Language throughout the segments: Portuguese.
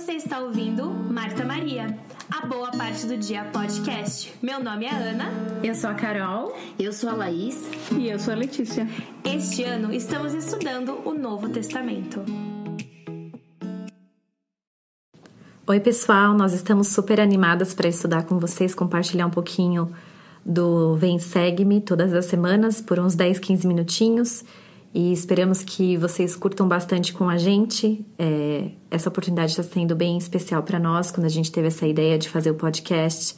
Você está ouvindo Marta Maria, a boa parte do dia podcast. Meu nome é Ana. Eu sou a Carol. Eu sou a Laís. E eu sou a Letícia. Este ano estamos estudando o Novo Testamento. Oi, pessoal. Nós estamos super animadas para estudar com vocês, compartilhar um pouquinho do Vem Segue-me todas as semanas por uns 10, 15 minutinhos e esperamos que vocês curtam bastante com a gente. É, essa oportunidade está sendo bem especial para nós quando a gente teve essa ideia de fazer o podcast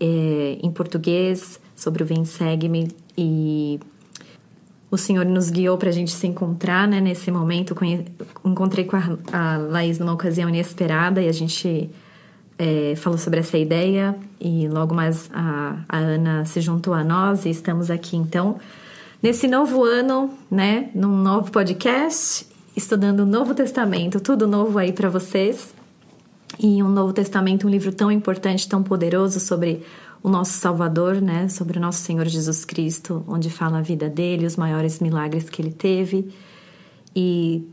é, em português sobre o Vem Segue-me e o Senhor nos guiou para a gente se encontrar né, nesse momento. Encontrei com a, a Laís numa ocasião inesperada e a gente é, falou sobre essa ideia e logo mais a, a Ana se juntou a nós e estamos aqui então nesse novo ano, né, num novo podcast, estudando o Novo Testamento, tudo novo aí para vocês. E um Novo Testamento, um livro tão importante, tão poderoso sobre o nosso Salvador, né, sobre o nosso Senhor Jesus Cristo, onde fala a vida dele, os maiores milagres que ele teve e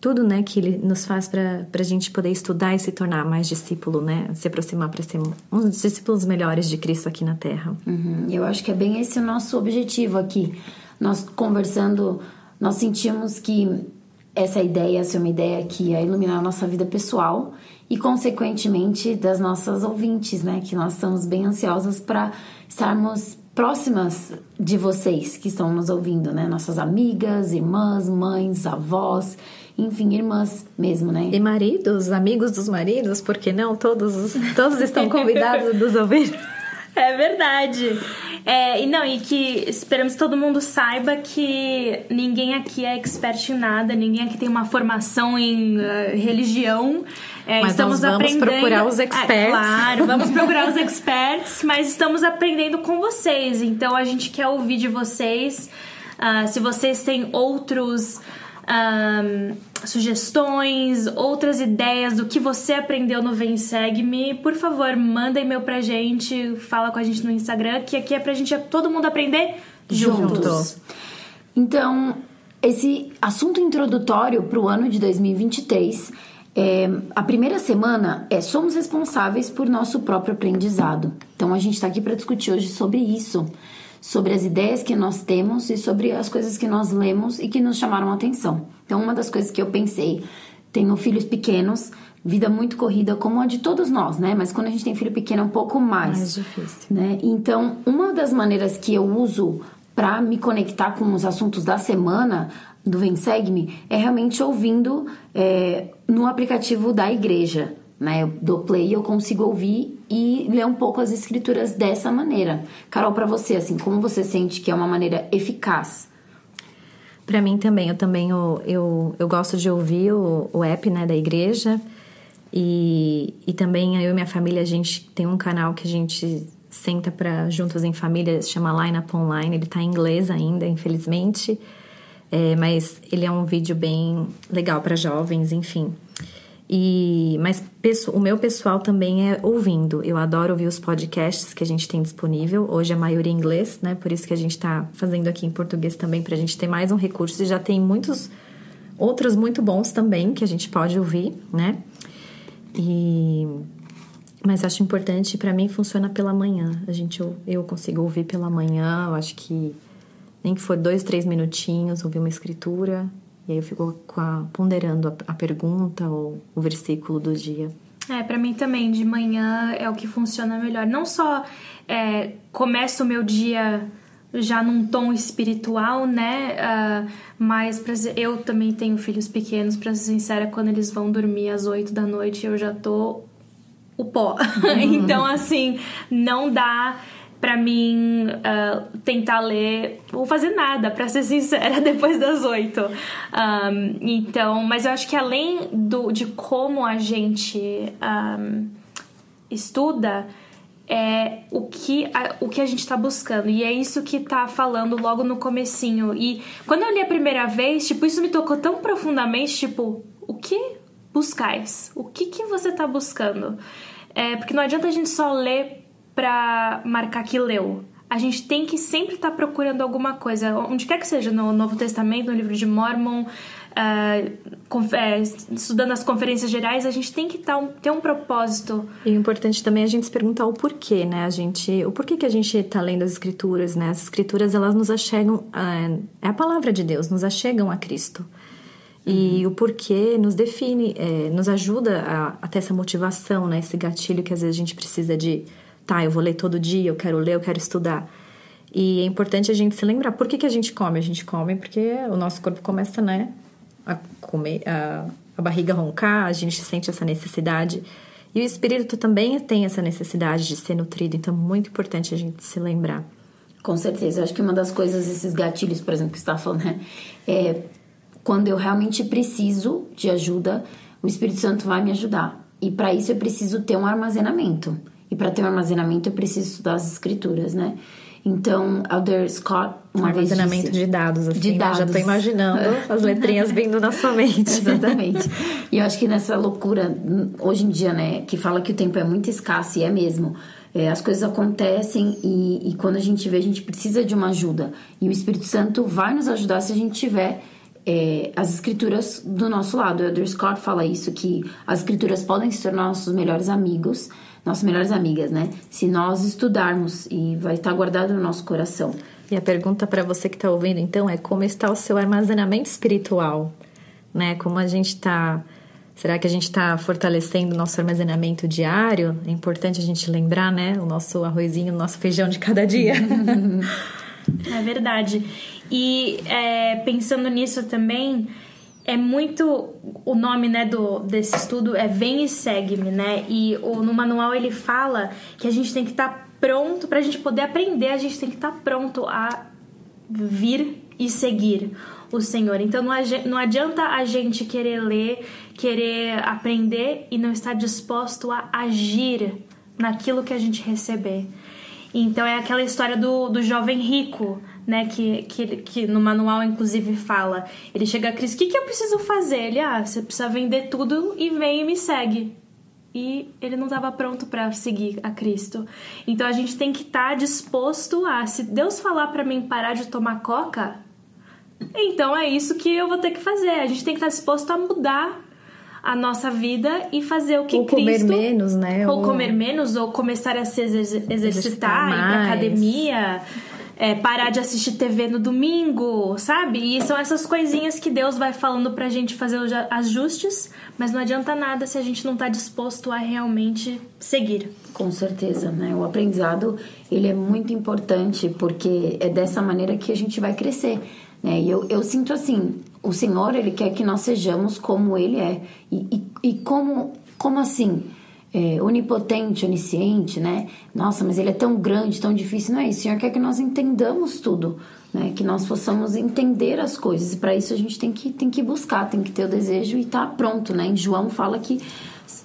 tudo, né, que ele nos faz para a gente poder estudar e se tornar mais discípulo, né, se aproximar para ser uns discípulos melhores de Cristo aqui na Terra. Uhum. Eu acho que é bem esse o nosso objetivo aqui nós conversando, nós sentimos que essa ideia ser uma ideia que ia iluminar a nossa vida pessoal e, consequentemente, das nossas ouvintes, né? Que nós estamos bem ansiosas para estarmos próximas de vocês que estão nos ouvindo, né? Nossas amigas, irmãs, mães, avós, enfim, irmãs mesmo, né? E maridos, amigos dos maridos, porque não? Todos, todos estão convidados nos ouvir. É verdade. É, e não, e que esperamos que todo mundo saiba que ninguém aqui é expert em nada, ninguém aqui tem uma formação em uh, religião. É, mas estamos vamos aprendendo. procurar os experts. É, claro, vamos procurar os experts, mas estamos aprendendo com vocês. Então a gente quer ouvir de vocês. Uh, se vocês têm outros um, sugestões, outras ideias do que você aprendeu no Vem Segue-me, por favor, manda e-mail pra gente, fala com a gente no Instagram, que aqui é pra gente todo mundo aprender juntos. juntos. Então, esse assunto introdutório para o ano de 2023, é, a primeira semana é somos responsáveis por nosso próprio aprendizado. Então, a gente está aqui para discutir hoje sobre isso sobre as ideias que nós temos e sobre as coisas que nós lemos e que nos chamaram a atenção. Então, uma das coisas que eu pensei, tenho filhos pequenos, vida muito corrida como a de todos nós, né? Mas quando a gente tem filho pequeno é um pouco mais, mais difícil, né? Então, uma das maneiras que eu uso para me conectar com os assuntos da semana do Vem Segue-me é realmente ouvindo é, no aplicativo da igreja né? Eu dou play e eu consigo ouvir e ler um pouco as escrituras dessa maneira. Carol, para você, assim, como você sente que é uma maneira eficaz? Para mim também, eu também eu, eu, eu gosto de ouvir o, o app né, da igreja e, e também eu e minha família, a gente tem um canal que a gente senta para juntos em família, se chama Line Up Online, ele tá em inglês ainda, infelizmente, é, mas ele é um vídeo bem legal para jovens, enfim. E, mas o meu pessoal também é ouvindo. Eu adoro ouvir os podcasts que a gente tem disponível. Hoje a maioria em inglês, né? Por isso que a gente está fazendo aqui em português também, para a gente ter mais um recurso. E já tem muitos outros muito bons também que a gente pode ouvir, né? E mas acho importante para mim funciona pela manhã. A gente eu, eu consigo ouvir pela manhã. Eu acho que nem que for dois, três minutinhos ouvir uma escritura e aí eu fico a, ponderando a, a pergunta ou o versículo do dia. É, para mim também, de manhã é o que funciona melhor. Não só é, começo o meu dia já num tom espiritual, né? Uh, mas pra, eu também tenho filhos pequenos, pra ser sincera, quando eles vão dormir às 8 da noite, eu já tô o pó. Uhum. então, assim, não dá para mim uh, tentar ler ou fazer nada, para ser sincera, depois das oito. Um, então, mas eu acho que além do, de como a gente um, estuda, é o que a, o que a gente está buscando. E é isso que tá falando logo no comecinho. E quando eu li a primeira vez tipo isso me tocou tão profundamente tipo o que buscais? O que que você tá buscando? É porque não adianta a gente só ler para marcar que leu. A gente tem que sempre estar tá procurando alguma coisa, onde quer que seja, no Novo Testamento, no livro de Mormon, uh, é, estudando as conferências gerais, a gente tem que tá um, ter um propósito. E o importante também é a gente se perguntar o porquê, né? A gente, o porquê que a gente está lendo as escrituras, né? As escrituras, elas nos achegam, uh, é a palavra de Deus, nos achegam a Cristo. E uhum. o porquê nos define, é, nos ajuda a, a ter essa motivação, né? Esse gatilho que às vezes a gente precisa de, tá, eu vou ler todo dia, eu quero ler, eu quero estudar. E é importante a gente se lembrar por que, que a gente come. A gente come porque o nosso corpo começa, né, a comer, a, a barriga roncar, a gente sente essa necessidade. E o espírito também tem essa necessidade de ser nutrido, então é muito importante a gente se lembrar. Com certeza, acho que uma das coisas, esses gatilhos, por exemplo, que você está falando, né? É quando eu realmente preciso de ajuda, o Espírito Santo vai me ajudar. E para isso eu preciso ter um armazenamento. E para ter um armazenamento eu preciso estudar as escrituras, né? Então, Elder Scott, uma um armazenamento disse, de dados, assim, de dados. já tô imaginando as letrinhas vindo na sua mente. Exatamente. E eu acho que nessa loucura, hoje em dia, né, que fala que o tempo é muito escasso, e é mesmo, é, as coisas acontecem e, e quando a gente vê, a gente precisa de uma ajuda. E o Espírito Santo vai nos ajudar se a gente tiver é, as escrituras do nosso lado. O Elder Scott fala isso, que as escrituras podem se tornar nossos melhores amigos, nossas melhores amigas, né? Se nós estudarmos e vai estar guardado no nosso coração. E a pergunta para você que está ouvindo, então, é como está o seu armazenamento espiritual? Né? Como a gente está... Será que a gente está fortalecendo o nosso armazenamento diário? É importante a gente lembrar, né? O nosso arrozinho, o nosso feijão de cada dia. é verdade. E é, pensando nisso também, é muito o nome né do desse estudo é vem e segue-me né? E o, no manual ele fala que a gente tem que estar tá pronto para a gente poder aprender a gente tem que estar tá pronto a vir e seguir o Senhor. Então não adianta a gente querer ler querer aprender e não estar disposto a agir naquilo que a gente receber. Então é aquela história do, do jovem rico né, que, que, que no manual inclusive fala. Ele chega a Cris, o que, que eu preciso fazer? Ele, ah, você precisa vender tudo e vem e me segue. E ele não estava pronto para seguir a Cristo. Então a gente tem que estar tá disposto a, se Deus falar para mim parar de tomar coca, então é isso que eu vou ter que fazer. A gente tem que estar tá disposto a mudar a nossa vida e fazer o que ou Cristo... comer menos, né? Ou, ou comer menos, ou começar a se exercitar, exercitar ir pra academia é, parar de assistir TV no domingo, sabe? E são essas coisinhas que Deus vai falando pra gente fazer os ajustes, mas não adianta nada se a gente não tá disposto a realmente seguir. Com certeza, né? O aprendizado, ele é muito importante porque é dessa maneira que a gente vai crescer, né? E eu, eu sinto assim, o Senhor, ele quer que nós sejamos como ele é. E, e, e como, como assim? É, onipotente, onisciente, né? Nossa, mas ele é tão grande, tão difícil. Não é isso. O Senhor quer que nós entendamos tudo, né? Que nós possamos entender as coisas. E para isso a gente tem que, tem que buscar, tem que ter o desejo e estar tá pronto, né? Em João fala que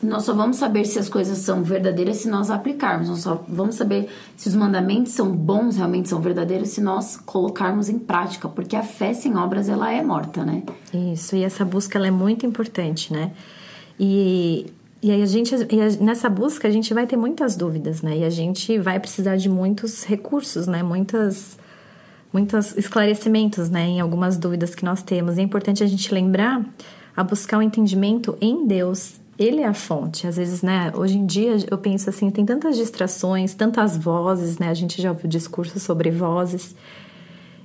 nós só vamos saber se as coisas são verdadeiras se nós aplicarmos. Nós só vamos saber se os mandamentos são bons, realmente são verdadeiros, se nós colocarmos em prática. Porque a fé sem obras, ela é morta, né? Isso, e essa busca, ela é muito importante, né? E e aí a gente, nessa busca, a gente vai ter muitas dúvidas, né? E a gente vai precisar de muitos recursos, né? Muitas, muitos esclarecimentos, né? Em algumas dúvidas que nós temos. É importante a gente lembrar a buscar o um entendimento em Deus. Ele é a fonte. Às vezes, né? Hoje em dia eu penso assim, tem tantas distrações, tantas vozes, né? A gente já ouviu discursos sobre vozes.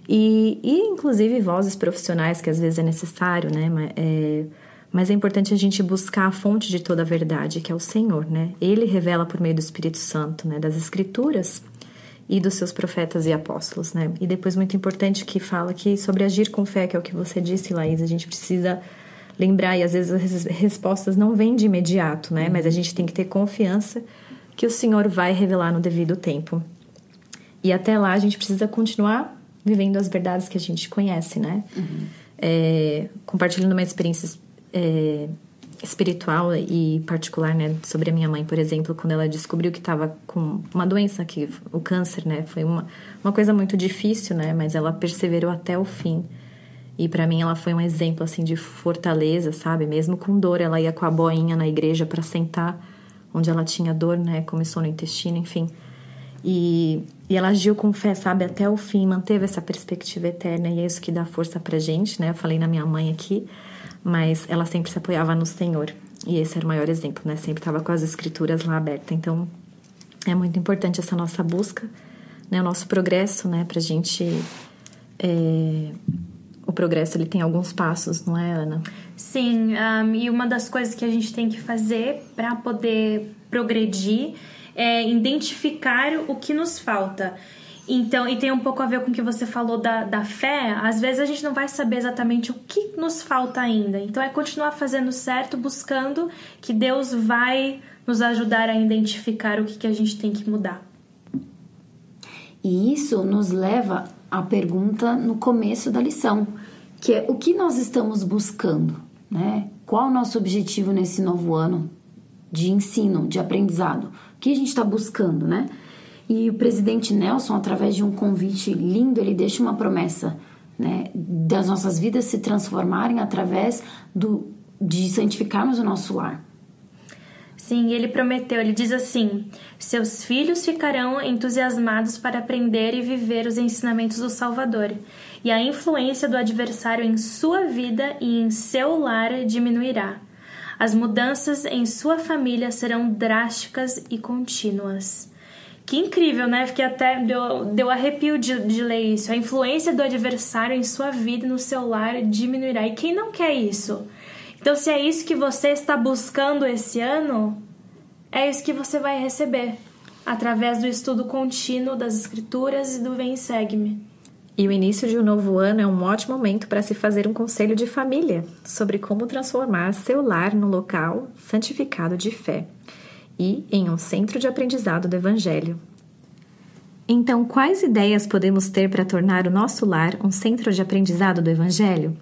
E, e inclusive vozes profissionais que às vezes é necessário, né? É, mas é importante a gente buscar a fonte de toda a verdade, que é o Senhor, né? Ele revela por meio do Espírito Santo, né? Das Escrituras e dos seus profetas e apóstolos, né? E depois muito importante que fala que sobre agir com fé, que é o que você disse, Laís, a gente precisa lembrar e às vezes as respostas não vêm de imediato, né? Mas a gente tem que ter confiança que o Senhor vai revelar no devido tempo. E até lá a gente precisa continuar vivendo as verdades que a gente conhece, né? Uhum. É, compartilhando uma experiência é, espiritual e particular, né, sobre a minha mãe, por exemplo, quando ela descobriu que estava com uma doença que o câncer, né, foi uma, uma coisa muito difícil, né, mas ela perseverou até o fim. E para mim ela foi um exemplo assim de fortaleza, sabe? Mesmo com dor, ela ia com a boinha na igreja para sentar onde ela tinha dor, né, começou no intestino, enfim. E, e ela agiu com fé, sabe, até o fim, manteve essa perspectiva eterna e é isso que dá força pra gente, né? Eu falei na minha mãe aqui, mas ela sempre se apoiava no Senhor. E esse era o maior exemplo, né? Sempre estava com as escrituras lá abertas. Então, é muito importante essa nossa busca, né? O nosso progresso, né? Pra gente... É... O progresso, ele tem alguns passos, não é, Ana? Sim, um, e uma das coisas que a gente tem que fazer para poder progredir é identificar o que nos falta. Então, e tem um pouco a ver com o que você falou da, da fé. Às vezes a gente não vai saber exatamente o que nos falta ainda. Então, é continuar fazendo certo, buscando que Deus vai nos ajudar a identificar o que, que a gente tem que mudar. E isso nos leva à pergunta no começo da lição, que é o que nós estamos buscando, né? Qual o nosso objetivo nesse novo ano de ensino, de aprendizado? O que a gente está buscando, né? E o presidente Nelson, através de um convite lindo, ele deixa uma promessa, né, das nossas vidas se transformarem através do de santificarmos o nosso lar. Sim, ele prometeu, ele diz assim: Seus filhos ficarão entusiasmados para aprender e viver os ensinamentos do Salvador, e a influência do adversário em sua vida e em seu lar diminuirá. As mudanças em sua família serão drásticas e contínuas. Que incrível, né? Fiquei até deu, deu arrepio de, de ler isso. A influência do adversário em sua vida e no seu lar diminuirá. E quem não quer isso? Então, se é isso que você está buscando esse ano, é isso que você vai receber através do estudo contínuo das escrituras e do Vem e Segue-me. E o início de um novo ano é um ótimo momento para se fazer um conselho de família sobre como transformar seu lar no local santificado de fé e em um centro de aprendizado do Evangelho. Então, quais ideias podemos ter para tornar o nosso lar um centro de aprendizado do Evangelho?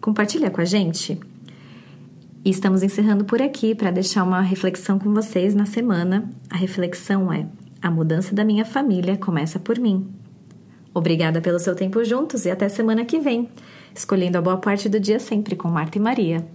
Compartilha com a gente! E estamos encerrando por aqui para deixar uma reflexão com vocês na semana. A reflexão é: a mudança da minha família começa por mim. Obrigada pelo seu tempo juntos e até semana que vem, escolhendo a boa parte do dia sempre com Marta e Maria.